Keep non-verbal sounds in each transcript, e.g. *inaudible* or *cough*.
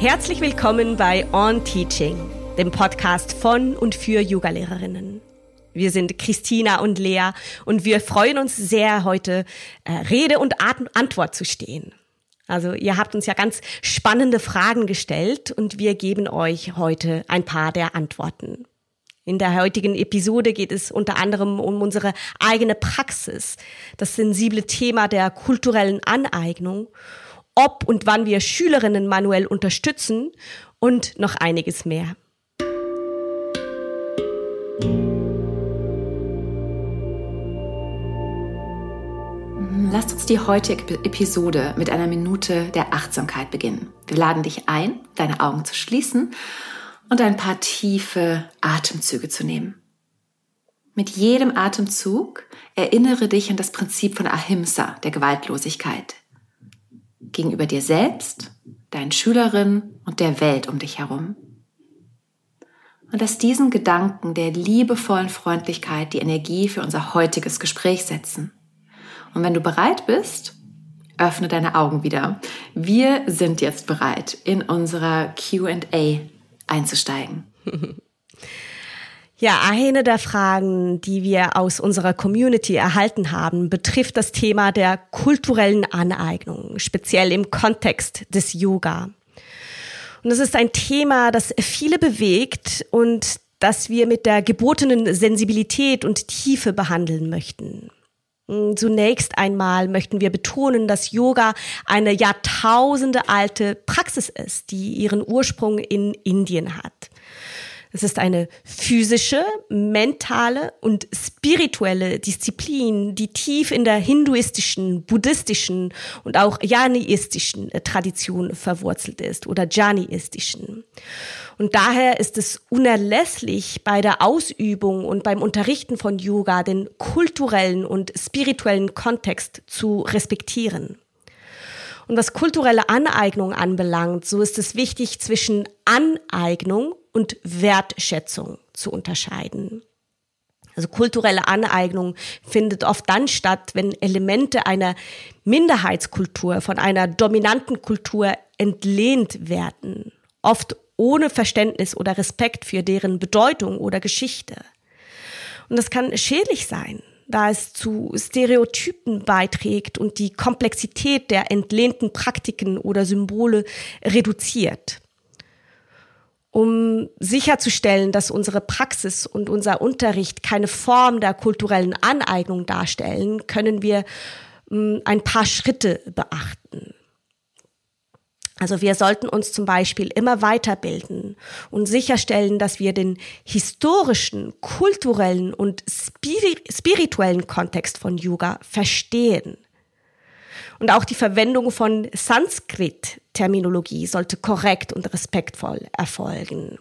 Herzlich willkommen bei On Teaching, dem Podcast von und für Yoga-Lehrerinnen. Wir sind Christina und Lea und wir freuen uns sehr, heute äh, Rede und Antwort zu stehen. Also ihr habt uns ja ganz spannende Fragen gestellt und wir geben euch heute ein paar der Antworten. In der heutigen Episode geht es unter anderem um unsere eigene Praxis, das sensible Thema der kulturellen Aneignung ob und wann wir Schülerinnen manuell unterstützen und noch einiges mehr. Lasst uns die heutige Episode mit einer Minute der Achtsamkeit beginnen. Wir laden dich ein, deine Augen zu schließen und ein paar tiefe Atemzüge zu nehmen. Mit jedem Atemzug erinnere dich an das Prinzip von Ahimsa, der Gewaltlosigkeit gegenüber dir selbst, deinen Schülerinnen und der Welt um dich herum. Und dass diesen Gedanken der liebevollen Freundlichkeit die Energie für unser heutiges Gespräch setzen. Und wenn du bereit bist, öffne deine Augen wieder. Wir sind jetzt bereit, in unserer QA einzusteigen. *laughs* Ja, eine der Fragen, die wir aus unserer Community erhalten haben, betrifft das Thema der kulturellen Aneignung, speziell im Kontext des Yoga. Und es ist ein Thema, das viele bewegt und das wir mit der gebotenen Sensibilität und Tiefe behandeln möchten. Zunächst einmal möchten wir betonen, dass Yoga eine Jahrtausende alte Praxis ist, die ihren Ursprung in Indien hat. Es ist eine physische, mentale und spirituelle Disziplin, die tief in der hinduistischen, buddhistischen und auch janiistischen äh, Tradition verwurzelt ist oder janiistischen. Und daher ist es unerlässlich bei der Ausübung und beim Unterrichten von Yoga den kulturellen und spirituellen Kontext zu respektieren. Und was kulturelle Aneignung anbelangt, so ist es wichtig zwischen Aneignung und Wertschätzung zu unterscheiden. Also kulturelle Aneignung findet oft dann statt, wenn Elemente einer Minderheitskultur von einer dominanten Kultur entlehnt werden, oft ohne Verständnis oder Respekt für deren Bedeutung oder Geschichte. Und das kann schädlich sein, da es zu Stereotypen beiträgt und die Komplexität der entlehnten Praktiken oder Symbole reduziert. Um sicherzustellen, dass unsere Praxis und unser Unterricht keine Form der kulturellen Aneignung darstellen, können wir hm, ein paar Schritte beachten. Also wir sollten uns zum Beispiel immer weiterbilden und sicherstellen, dass wir den historischen, kulturellen und spirituellen Kontext von Yoga verstehen. Und auch die Verwendung von Sanskrit-Terminologie sollte korrekt und respektvoll erfolgen.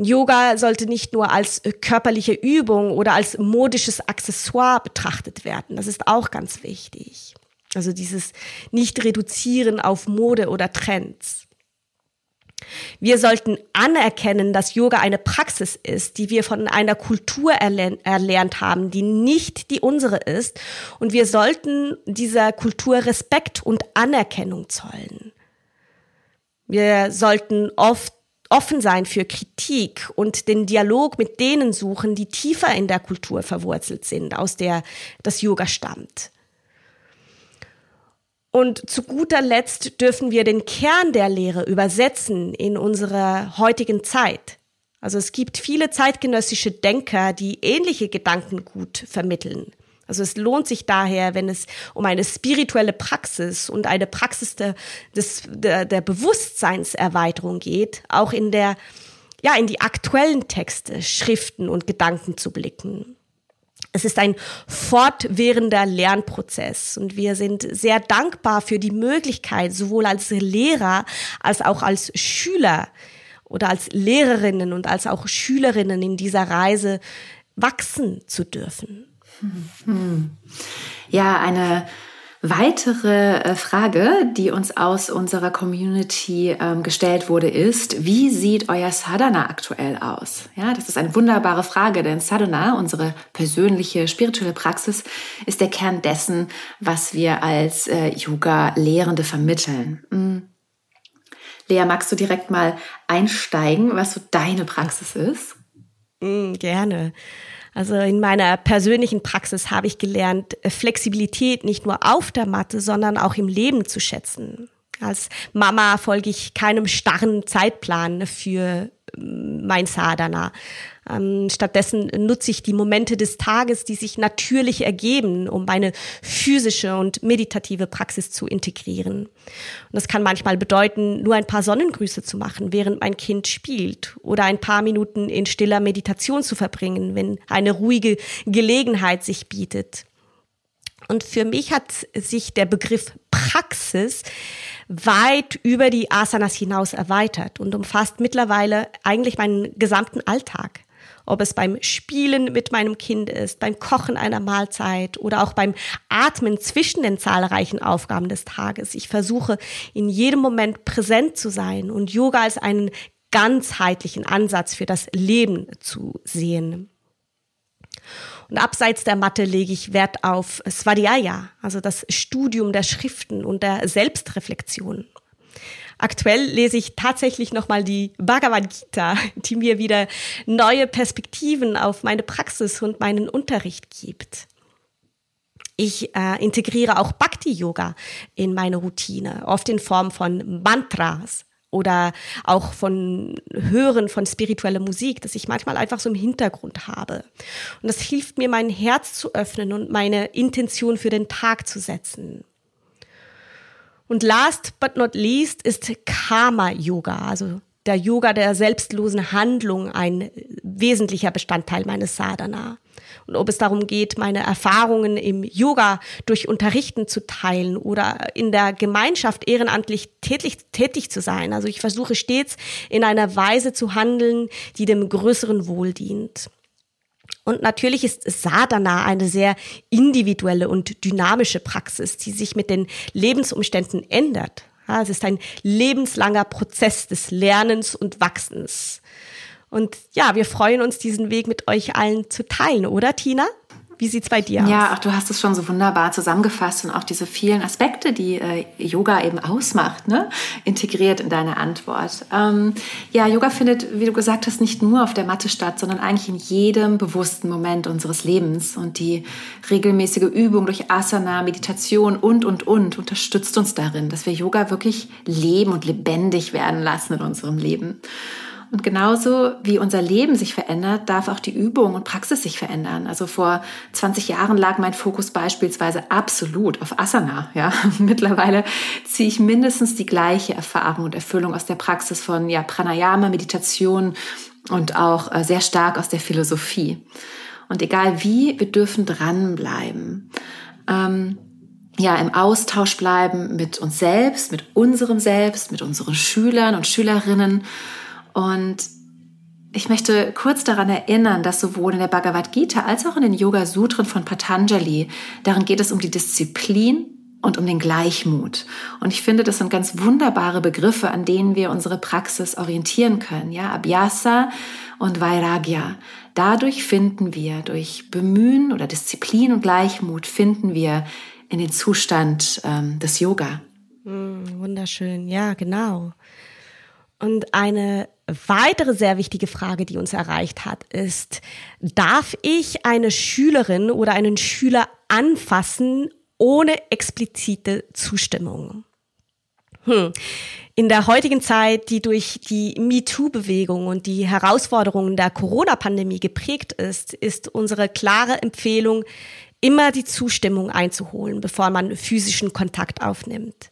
Yoga sollte nicht nur als körperliche Übung oder als modisches Accessoire betrachtet werden. Das ist auch ganz wichtig. Also dieses Nicht-Reduzieren auf Mode oder Trends. Wir sollten anerkennen, dass Yoga eine Praxis ist, die wir von einer Kultur erlernt haben, die nicht die unsere ist. Und wir sollten dieser Kultur Respekt und Anerkennung zollen. Wir sollten oft offen sein für Kritik und den Dialog mit denen suchen, die tiefer in der Kultur verwurzelt sind, aus der das Yoga stammt. Und zu guter Letzt dürfen wir den Kern der Lehre übersetzen in unserer heutigen Zeit. Also es gibt viele zeitgenössische Denker, die ähnliche Gedanken gut vermitteln. Also es lohnt sich daher, wenn es um eine spirituelle Praxis und eine Praxis der, des, der, der Bewusstseinserweiterung geht, auch in der, ja, in die aktuellen Texte, Schriften und Gedanken zu blicken. Es ist ein fortwährender Lernprozess und wir sind sehr dankbar für die Möglichkeit, sowohl als Lehrer als auch als Schüler oder als Lehrerinnen und als auch Schülerinnen in dieser Reise wachsen zu dürfen. Ja, eine Weitere äh, Frage, die uns aus unserer Community ähm, gestellt wurde, ist, wie sieht euer Sadhana aktuell aus? Ja, das ist eine wunderbare Frage, denn Sadhana, unsere persönliche spirituelle Praxis, ist der Kern dessen, was wir als äh, Yoga-Lehrende vermitteln. Mhm. Lea, magst du direkt mal einsteigen, was so deine Praxis ist? Mm, gerne. Also in meiner persönlichen Praxis habe ich gelernt, Flexibilität nicht nur auf der Matte, sondern auch im Leben zu schätzen. Als Mama folge ich keinem starren Zeitplan für mein Sadhana. Ähm, stattdessen nutze ich die Momente des Tages, die sich natürlich ergeben, um meine physische und meditative Praxis zu integrieren. Und das kann manchmal bedeuten, nur ein paar Sonnengrüße zu machen, während mein Kind spielt oder ein paar Minuten in stiller Meditation zu verbringen, wenn eine ruhige Gelegenheit sich bietet. Und für mich hat sich der Begriff Praxis weit über die Asanas hinaus erweitert und umfasst mittlerweile eigentlich meinen gesamten Alltag. Ob es beim Spielen mit meinem Kind ist, beim Kochen einer Mahlzeit oder auch beim Atmen zwischen den zahlreichen Aufgaben des Tages. Ich versuche in jedem Moment präsent zu sein und Yoga als einen ganzheitlichen Ansatz für das Leben zu sehen. Und abseits der Mathe lege ich Wert auf Svadhyaya, also das Studium der Schriften und der Selbstreflexion. Aktuell lese ich tatsächlich nochmal die Bhagavad Gita, die mir wieder neue Perspektiven auf meine Praxis und meinen Unterricht gibt. Ich äh, integriere auch Bhakti-Yoga in meine Routine, oft in Form von Mantras, oder auch von Hören von spiritueller Musik, dass ich manchmal einfach so im Hintergrund habe. Und das hilft mir, mein Herz zu öffnen und meine Intention für den Tag zu setzen. Und last but not least ist Karma Yoga, also der Yoga der selbstlosen Handlung ein wesentlicher Bestandteil meines Sadhana. Und ob es darum geht, meine Erfahrungen im Yoga durch Unterrichten zu teilen oder in der Gemeinschaft ehrenamtlich tätig, tätig zu sein. Also ich versuche stets in einer Weise zu handeln, die dem größeren Wohl dient. Und natürlich ist Sadhana eine sehr individuelle und dynamische Praxis, die sich mit den Lebensumständen ändert. Ja, es ist ein lebenslanger Prozess des Lernens und Wachsens. Und ja, wir freuen uns, diesen Weg mit euch allen zu teilen, oder Tina? Wie sieht's bei dir aus? Ja, ach, du hast es schon so wunderbar zusammengefasst und auch diese vielen Aspekte, die äh, Yoga eben ausmacht, ne? integriert in deine Antwort. Ähm, ja, Yoga findet, wie du gesagt hast, nicht nur auf der Matte statt, sondern eigentlich in jedem bewussten Moment unseres Lebens. Und die regelmäßige Übung durch Asana, Meditation und, und, und unterstützt uns darin, dass wir Yoga wirklich leben und lebendig werden lassen in unserem Leben. Und genauso wie unser Leben sich verändert, darf auch die Übung und Praxis sich verändern. Also vor 20 Jahren lag mein Fokus beispielsweise absolut auf Asana. Ja, *laughs* mittlerweile ziehe ich mindestens die gleiche Erfahrung und Erfüllung aus der Praxis von ja, Pranayama, Meditation und auch äh, sehr stark aus der Philosophie. Und egal wie, wir dürfen dranbleiben. Ähm, ja, im Austausch bleiben mit uns selbst, mit unserem Selbst, mit unseren Schülern und Schülerinnen und ich möchte kurz daran erinnern, dass sowohl in der Bhagavad Gita als auch in den Yoga Sutren von Patanjali, darin geht es um die Disziplin und um den Gleichmut. Und ich finde, das sind ganz wunderbare Begriffe, an denen wir unsere Praxis orientieren können. Ja, Abhyasa und Vairagya. Dadurch finden wir, durch Bemühen oder Disziplin und Gleichmut, finden wir in den Zustand ähm, des Yoga. Mm, wunderschön, ja, genau. Und eine weitere sehr wichtige Frage, die uns erreicht hat, ist, darf ich eine Schülerin oder einen Schüler anfassen ohne explizite Zustimmung? Hm. In der heutigen Zeit, die durch die MeToo-Bewegung und die Herausforderungen der Corona-Pandemie geprägt ist, ist unsere klare Empfehlung, immer die Zustimmung einzuholen, bevor man physischen Kontakt aufnimmt.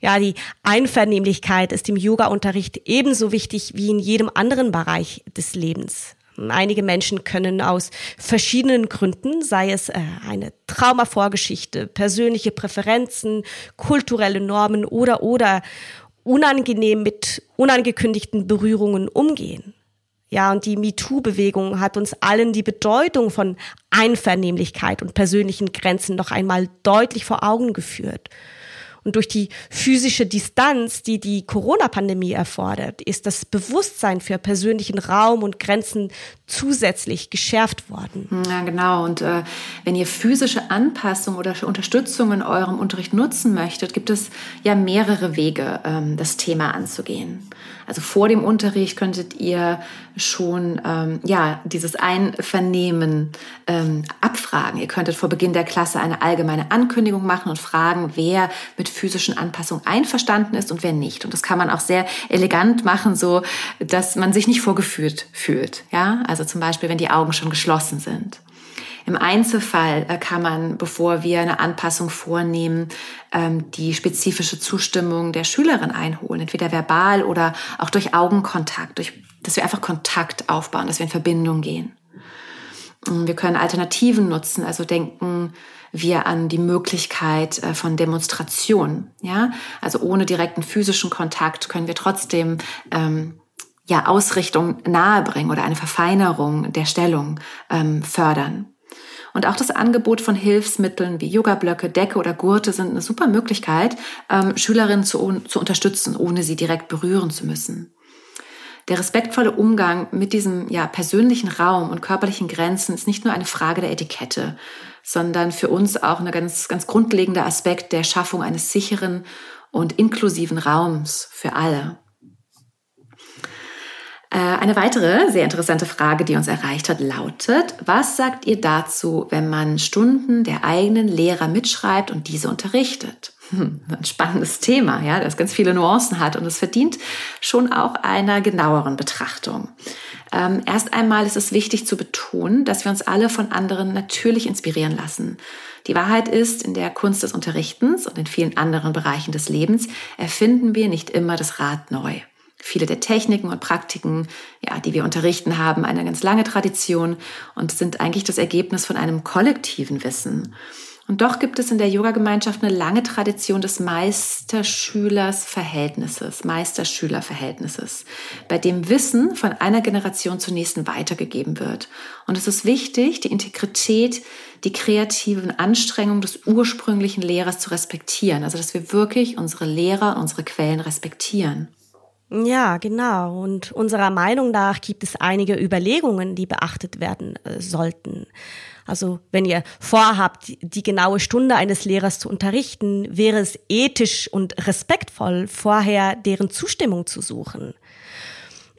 Ja, die Einvernehmlichkeit ist im Yoga-Unterricht ebenso wichtig wie in jedem anderen Bereich des Lebens. Einige Menschen können aus verschiedenen Gründen, sei es äh, eine Traumavorgeschichte, persönliche Präferenzen, kulturelle Normen oder oder unangenehm mit unangekündigten Berührungen umgehen. Ja, und die MeToo-Bewegung hat uns allen die Bedeutung von Einvernehmlichkeit und persönlichen Grenzen noch einmal deutlich vor Augen geführt. Und durch die physische Distanz, die die Corona-Pandemie erfordert, ist das Bewusstsein für persönlichen Raum und Grenzen zusätzlich geschärft worden. Ja, genau. Und äh, wenn ihr physische Anpassung oder Unterstützung in eurem Unterricht nutzen möchtet, gibt es ja mehrere Wege, ähm, das Thema anzugehen. Also vor dem Unterricht könntet ihr schon ähm, ja dieses Einvernehmen ähm, abfragen. Ihr könntet vor Beginn der Klasse eine allgemeine Ankündigung machen und fragen, wer mit physischen Anpassungen einverstanden ist und wer nicht. Und das kann man auch sehr elegant machen, so dass man sich nicht vorgeführt fühlt. Ja, also zum Beispiel, wenn die Augen schon geschlossen sind. Im Einzelfall äh, kann man, bevor wir eine Anpassung vornehmen, ähm, die spezifische Zustimmung der Schülerin einholen, entweder verbal oder auch durch Augenkontakt, durch, dass wir einfach Kontakt aufbauen, dass wir in Verbindung gehen. Wir können Alternativen nutzen, also denken wir an die Möglichkeit äh, von Demonstration. Ja, also ohne direkten physischen Kontakt können wir trotzdem ähm, ja Ausrichtung nahebringen oder eine Verfeinerung der Stellung ähm, fördern. Und auch das Angebot von Hilfsmitteln wie Yoga-Blöcke, Decke oder Gurte sind eine super Möglichkeit, ähm, Schülerinnen zu, zu unterstützen, ohne sie direkt berühren zu müssen. Der respektvolle Umgang mit diesem ja, persönlichen Raum und körperlichen Grenzen ist nicht nur eine Frage der Etikette, sondern für uns auch ein ganz, ganz grundlegender Aspekt der Schaffung eines sicheren und inklusiven Raums für alle. Äh, eine weitere sehr interessante Frage, die uns erreicht hat, lautet, was sagt ihr dazu, wenn man Stunden der eigenen Lehrer mitschreibt und diese unterrichtet? Hm, ein spannendes Thema, ja, das ganz viele Nuancen hat und es verdient schon auch einer genaueren Betrachtung. Ähm, erst einmal ist es wichtig zu betonen, dass wir uns alle von anderen natürlich inspirieren lassen. Die Wahrheit ist, in der Kunst des Unterrichtens und in vielen anderen Bereichen des Lebens erfinden wir nicht immer das Rad neu. Viele der Techniken und Praktiken, ja, die wir unterrichten, haben eine ganz lange Tradition und sind eigentlich das Ergebnis von einem kollektiven Wissen. Und doch gibt es in der Yoga-Gemeinschaft eine lange Tradition des Meister-Schülers-Verhältnisses, Meister-Schüler-Verhältnisses, bei dem Wissen von einer Generation zur nächsten weitergegeben wird. Und es ist wichtig, die Integrität, die kreativen Anstrengungen des ursprünglichen Lehrers zu respektieren. Also, dass wir wirklich unsere Lehrer, unsere Quellen respektieren. Ja, genau. Und unserer Meinung nach gibt es einige Überlegungen, die beachtet werden äh, sollten. Also wenn ihr vorhabt, die, die genaue Stunde eines Lehrers zu unterrichten, wäre es ethisch und respektvoll, vorher deren Zustimmung zu suchen.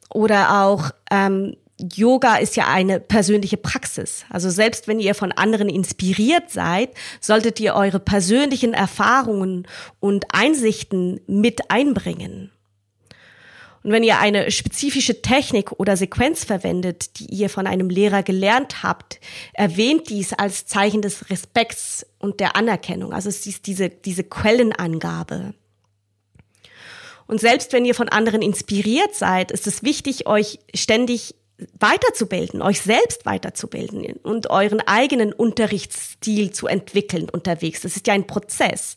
Oder auch ähm, Yoga ist ja eine persönliche Praxis. Also selbst wenn ihr von anderen inspiriert seid, solltet ihr eure persönlichen Erfahrungen und Einsichten mit einbringen. Und wenn ihr eine spezifische Technik oder Sequenz verwendet, die ihr von einem Lehrer gelernt habt, erwähnt dies als Zeichen des Respekts und der Anerkennung. Also es ist diese, diese Quellenangabe. Und selbst wenn ihr von anderen inspiriert seid, ist es wichtig, euch ständig weiterzubilden, euch selbst weiterzubilden und euren eigenen Unterrichtsstil zu entwickeln unterwegs. Das ist ja ein Prozess.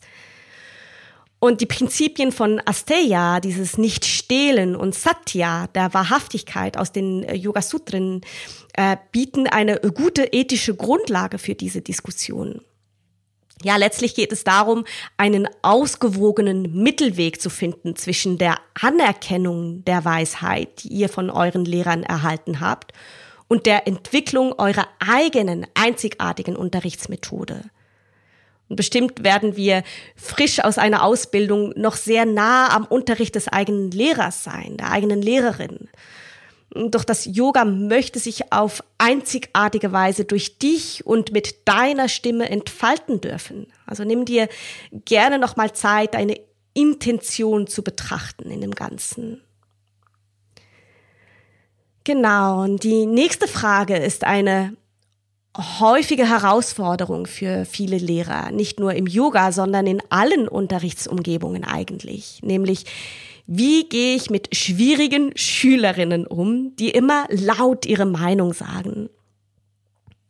Und die Prinzipien von Asteya, dieses Nicht-Stehlen und Satya, der Wahrhaftigkeit aus den äh, Yoga Sutren, äh, bieten eine gute ethische Grundlage für diese Diskussion. Ja, letztlich geht es darum, einen ausgewogenen Mittelweg zu finden zwischen der Anerkennung der Weisheit, die ihr von euren Lehrern erhalten habt, und der Entwicklung eurer eigenen einzigartigen Unterrichtsmethode. Und bestimmt werden wir frisch aus einer Ausbildung noch sehr nah am Unterricht des eigenen Lehrers sein, der eigenen Lehrerin. Doch das Yoga möchte sich auf einzigartige Weise durch dich und mit deiner Stimme entfalten dürfen. Also nimm dir gerne noch mal Zeit, deine Intention zu betrachten in dem Ganzen. Genau, und die nächste Frage ist eine häufige Herausforderung für viele Lehrer, nicht nur im Yoga, sondern in allen Unterrichtsumgebungen eigentlich, nämlich wie gehe ich mit schwierigen Schülerinnen um, die immer laut ihre Meinung sagen?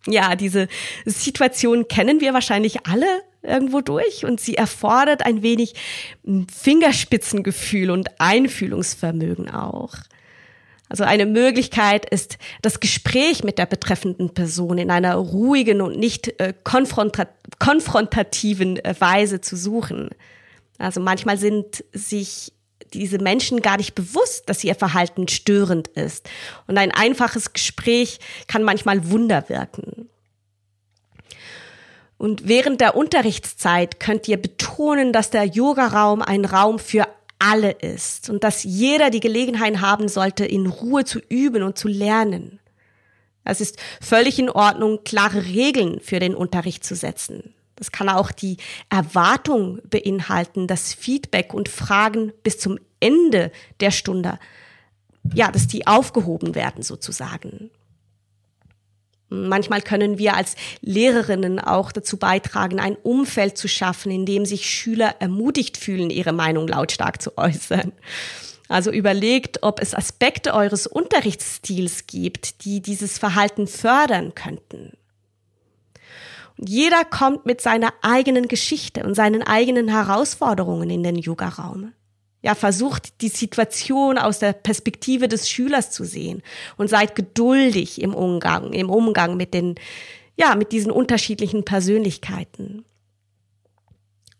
Ja, diese Situation kennen wir wahrscheinlich alle irgendwo durch und sie erfordert ein wenig Fingerspitzengefühl und Einfühlungsvermögen auch. Also eine Möglichkeit ist das Gespräch mit der betreffenden Person in einer ruhigen und nicht äh, konfrontat konfrontativen äh, Weise zu suchen. Also manchmal sind sich diese Menschen gar nicht bewusst, dass ihr Verhalten störend ist. Und ein einfaches Gespräch kann manchmal Wunder wirken. Und während der Unterrichtszeit könnt ihr betonen, dass der Yogaraum ein Raum für alle ist und dass jeder die Gelegenheit haben sollte, in Ruhe zu üben und zu lernen. Es ist völlig in Ordnung, klare Regeln für den Unterricht zu setzen. Das kann auch die Erwartung beinhalten, dass Feedback und Fragen bis zum Ende der Stunde, ja, dass die aufgehoben werden sozusagen. Manchmal können wir als Lehrerinnen auch dazu beitragen, ein Umfeld zu schaffen, in dem sich Schüler ermutigt fühlen, ihre Meinung lautstark zu äußern. Also überlegt, ob es Aspekte eures Unterrichtsstils gibt, die dieses Verhalten fördern könnten. Und jeder kommt mit seiner eigenen Geschichte und seinen eigenen Herausforderungen in den Yoga-Raum ja, versucht die Situation aus der Perspektive des Schülers zu sehen und seid geduldig im Umgang, im Umgang mit den, ja, mit diesen unterschiedlichen Persönlichkeiten.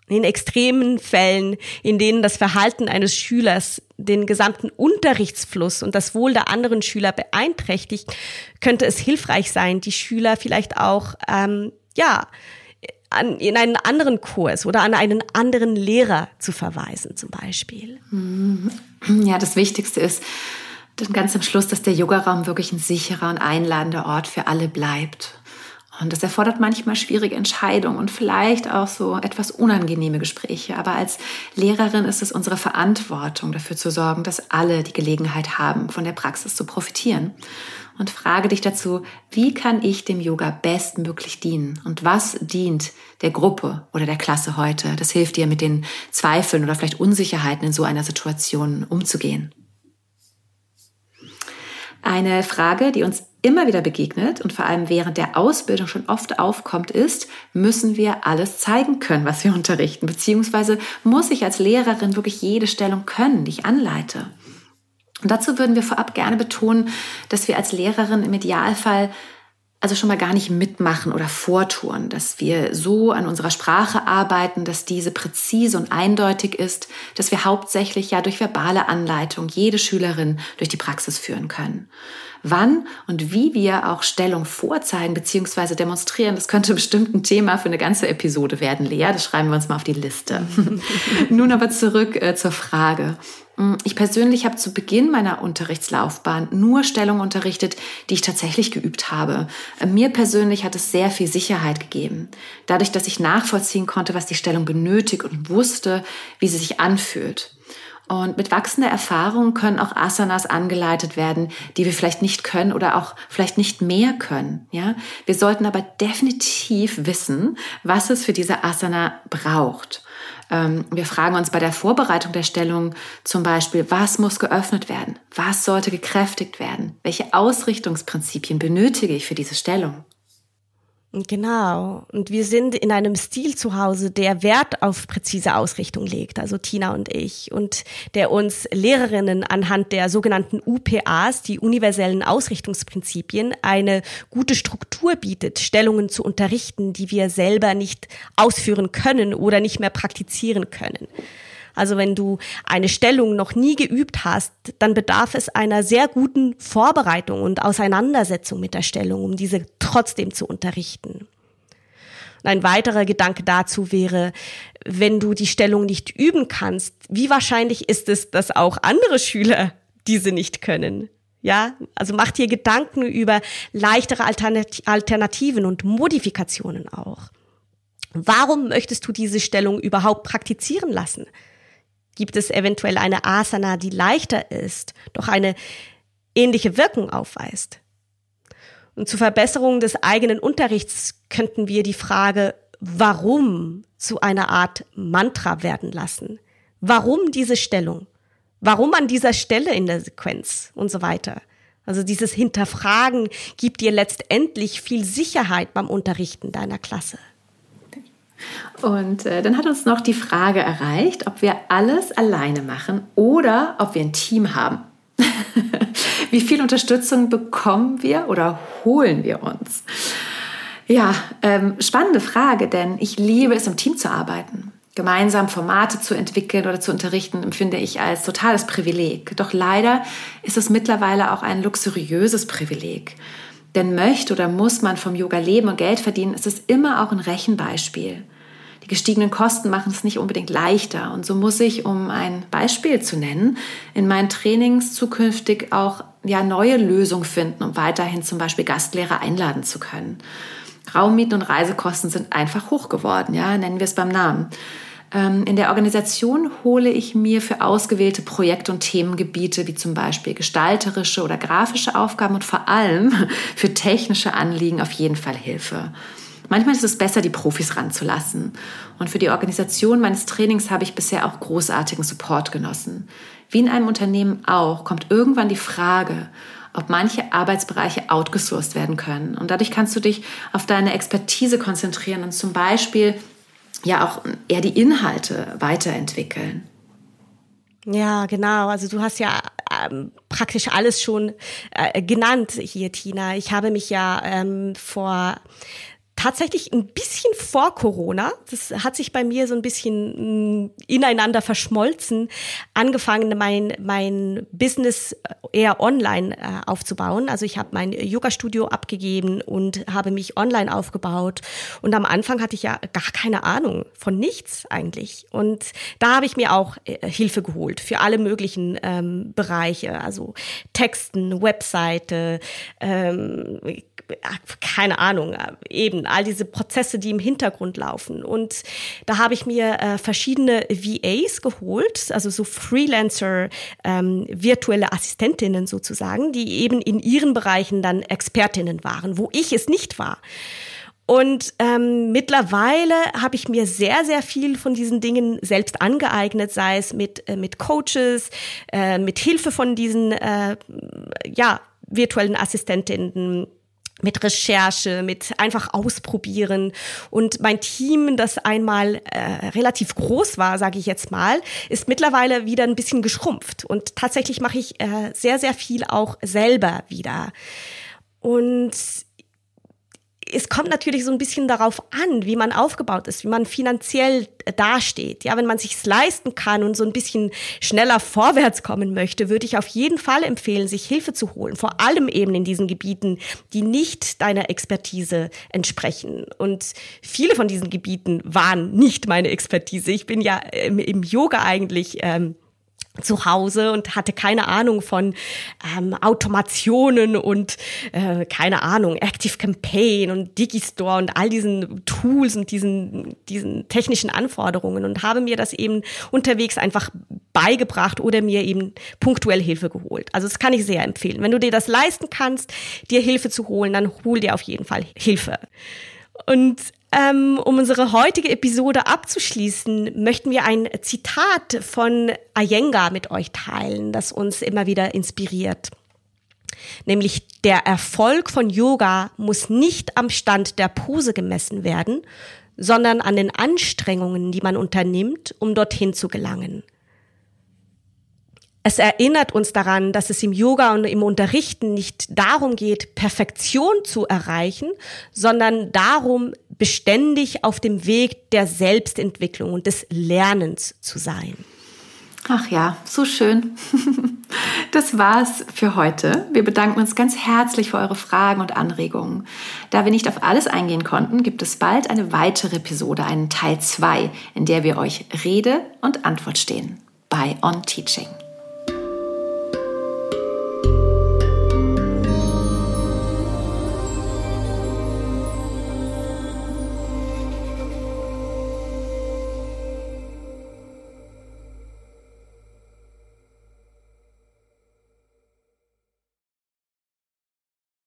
In extremen Fällen, in denen das Verhalten eines Schülers den gesamten Unterrichtsfluss und das Wohl der anderen Schüler beeinträchtigt, könnte es hilfreich sein, die Schüler vielleicht auch, ähm, ja, an, in einen anderen Kurs oder an einen anderen Lehrer zu verweisen zum Beispiel. Mhm. Ja, das Wichtigste ist dann ganz am Schluss, dass der Yogaraum wirklich ein sicherer und einladender Ort für alle bleibt. Und das erfordert manchmal schwierige Entscheidungen und vielleicht auch so etwas unangenehme Gespräche. Aber als Lehrerin ist es unsere Verantwortung, dafür zu sorgen, dass alle die Gelegenheit haben, von der Praxis zu profitieren und frage dich dazu, wie kann ich dem Yoga bestmöglich dienen und was dient der Gruppe oder der Klasse heute? Das hilft dir mit den Zweifeln oder vielleicht Unsicherheiten in so einer Situation umzugehen. Eine Frage, die uns immer wieder begegnet und vor allem während der Ausbildung schon oft aufkommt, ist, müssen wir alles zeigen können, was wir *laughs* unterrichten? Beziehungsweise muss ich als Lehrerin wirklich jede Stellung können, die ich anleite? Und dazu würden wir vorab gerne betonen, dass wir als Lehrerin im Idealfall also schon mal gar nicht mitmachen oder vortun, dass wir so an unserer Sprache arbeiten, dass diese präzise und eindeutig ist, dass wir hauptsächlich ja durch verbale Anleitung jede Schülerin durch die Praxis führen können. Wann und wie wir auch Stellung vorzeigen bzw. demonstrieren, das könnte bestimmt ein Thema für eine ganze Episode werden, Lea. Das schreiben wir uns mal auf die Liste. *laughs* Nun aber zurück äh, zur Frage. Mm, ich persönlich habe zu Beginn meiner Unterrichtslaufbahn nur Stellungen unterrichtet, die ich tatsächlich geübt habe. Äh, mir persönlich hat es sehr viel Sicherheit gegeben. Dadurch, dass ich nachvollziehen konnte, was die Stellung benötigt und wusste, wie sie sich anfühlt. Und mit wachsender Erfahrung können auch Asanas angeleitet werden, die wir vielleicht nicht können oder auch vielleicht nicht mehr können. Ja, wir sollten aber definitiv wissen, was es für diese Asana braucht. Ähm, wir fragen uns bei der Vorbereitung der Stellung zum Beispiel, was muss geöffnet werden? Was sollte gekräftigt werden? Welche Ausrichtungsprinzipien benötige ich für diese Stellung? Genau. Und wir sind in einem Stil zu Hause, der Wert auf präzise Ausrichtung legt, also Tina und ich, und der uns Lehrerinnen anhand der sogenannten UPAs, die universellen Ausrichtungsprinzipien, eine gute Struktur bietet, Stellungen zu unterrichten, die wir selber nicht ausführen können oder nicht mehr praktizieren können. Also wenn du eine Stellung noch nie geübt hast, dann bedarf es einer sehr guten Vorbereitung und Auseinandersetzung mit der Stellung, um diese trotzdem zu unterrichten. Und ein weiterer Gedanke dazu wäre, wenn du die Stellung nicht üben kannst, wie wahrscheinlich ist es, dass auch andere Schüler diese nicht können? Ja, also mach dir Gedanken über leichtere Alternativen und Modifikationen auch. Warum möchtest du diese Stellung überhaupt praktizieren lassen? Gibt es eventuell eine Asana, die leichter ist, doch eine ähnliche Wirkung aufweist? Und zur Verbesserung des eigenen Unterrichts könnten wir die Frage, warum zu einer Art Mantra werden lassen. Warum diese Stellung? Warum an dieser Stelle in der Sequenz und so weiter? Also dieses Hinterfragen gibt dir letztendlich viel Sicherheit beim Unterrichten deiner Klasse. Und äh, dann hat uns noch die Frage erreicht, ob wir alles alleine machen oder ob wir ein Team haben. *laughs* Wie viel Unterstützung bekommen wir oder holen wir uns? Ja, ähm, spannende Frage, denn ich liebe es, im Team zu arbeiten. Gemeinsam Formate zu entwickeln oder zu unterrichten, empfinde ich als totales Privileg. Doch leider ist es mittlerweile auch ein luxuriöses Privileg. Denn möchte oder muss man vom Yoga leben und Geld verdienen, ist es immer auch ein Rechenbeispiel. Die gestiegenen Kosten machen es nicht unbedingt leichter. Und so muss ich, um ein Beispiel zu nennen, in meinen Trainings zukünftig auch ja, neue Lösungen finden, um weiterhin zum Beispiel Gastlehrer einladen zu können. Raummieten und Reisekosten sind einfach hoch geworden, ja, nennen wir es beim Namen. Ähm, in der Organisation hole ich mir für ausgewählte Projekte und Themengebiete wie zum Beispiel gestalterische oder grafische Aufgaben und vor allem *laughs* für technische Anliegen auf jeden Fall Hilfe. Manchmal ist es besser, die Profis ranzulassen. Und für die Organisation meines Trainings habe ich bisher auch großartigen Support genossen. Wie in einem Unternehmen auch, kommt irgendwann die Frage, ob manche Arbeitsbereiche outgesourced werden können. Und dadurch kannst du dich auf deine Expertise konzentrieren und zum Beispiel ja auch eher die Inhalte weiterentwickeln. Ja, genau. Also du hast ja ähm, praktisch alles schon äh, genannt hier, Tina. Ich habe mich ja ähm, vor tatsächlich ein bisschen vor Corona. Das hat sich bei mir so ein bisschen mm, ineinander verschmolzen, angefangen, mein, mein Business eher online äh, aufzubauen. Also ich habe mein Yoga-Studio abgegeben und habe mich online aufgebaut. Und am Anfang hatte ich ja gar keine Ahnung von nichts eigentlich. Und da habe ich mir auch äh, Hilfe geholt für alle möglichen ähm, Bereiche, also Texten, Webseite, ähm, keine Ahnung, eben all diese Prozesse, die im Hintergrund laufen. Und da habe ich mir äh, verschiedene VAs geholt, also so Freelancer, ähm, virtuelle Assistentinnen sozusagen, die eben in ihren Bereichen dann Expertinnen waren, wo ich es nicht war. Und ähm, mittlerweile habe ich mir sehr, sehr viel von diesen Dingen selbst angeeignet, sei es mit, äh, mit Coaches, äh, mit Hilfe von diesen äh, ja, virtuellen Assistentinnen, mit Recherche, mit einfach ausprobieren. Und mein Team, das einmal äh, relativ groß war, sage ich jetzt mal, ist mittlerweile wieder ein bisschen geschrumpft. Und tatsächlich mache ich äh, sehr, sehr viel auch selber wieder. Und es kommt natürlich so ein bisschen darauf an, wie man aufgebaut ist, wie man finanziell äh, dasteht. Ja, wenn man sich's leisten kann und so ein bisschen schneller vorwärts kommen möchte, würde ich auf jeden Fall empfehlen, sich Hilfe zu holen. Vor allem eben in diesen Gebieten, die nicht deiner Expertise entsprechen. Und viele von diesen Gebieten waren nicht meine Expertise. Ich bin ja im, im Yoga eigentlich ähm, zu Hause und hatte keine Ahnung von ähm, Automationen und äh, keine Ahnung, Active Campaign und Digistore und all diesen Tools und diesen, diesen technischen Anforderungen und habe mir das eben unterwegs einfach beigebracht oder mir eben punktuell Hilfe geholt. Also das kann ich sehr empfehlen. Wenn du dir das leisten kannst, dir Hilfe zu holen, dann hol dir auf jeden Fall Hilfe. Und ähm, um unsere heutige Episode abzuschließen, möchten wir ein Zitat von Iyengar mit euch teilen, das uns immer wieder inspiriert. Nämlich der Erfolg von Yoga muss nicht am Stand der Pose gemessen werden, sondern an den Anstrengungen, die man unternimmt, um dorthin zu gelangen. Es erinnert uns daran, dass es im Yoga und im Unterrichten nicht darum geht, Perfektion zu erreichen, sondern darum, beständig auf dem Weg der Selbstentwicklung und des Lernens zu sein. Ach ja, so schön. *laughs* Das war's für heute. Wir bedanken uns ganz herzlich für eure Fragen und Anregungen. Da wir nicht auf alles eingehen konnten, gibt es bald eine weitere Episode, einen Teil 2, in der wir euch Rede und Antwort stehen bei On Teaching.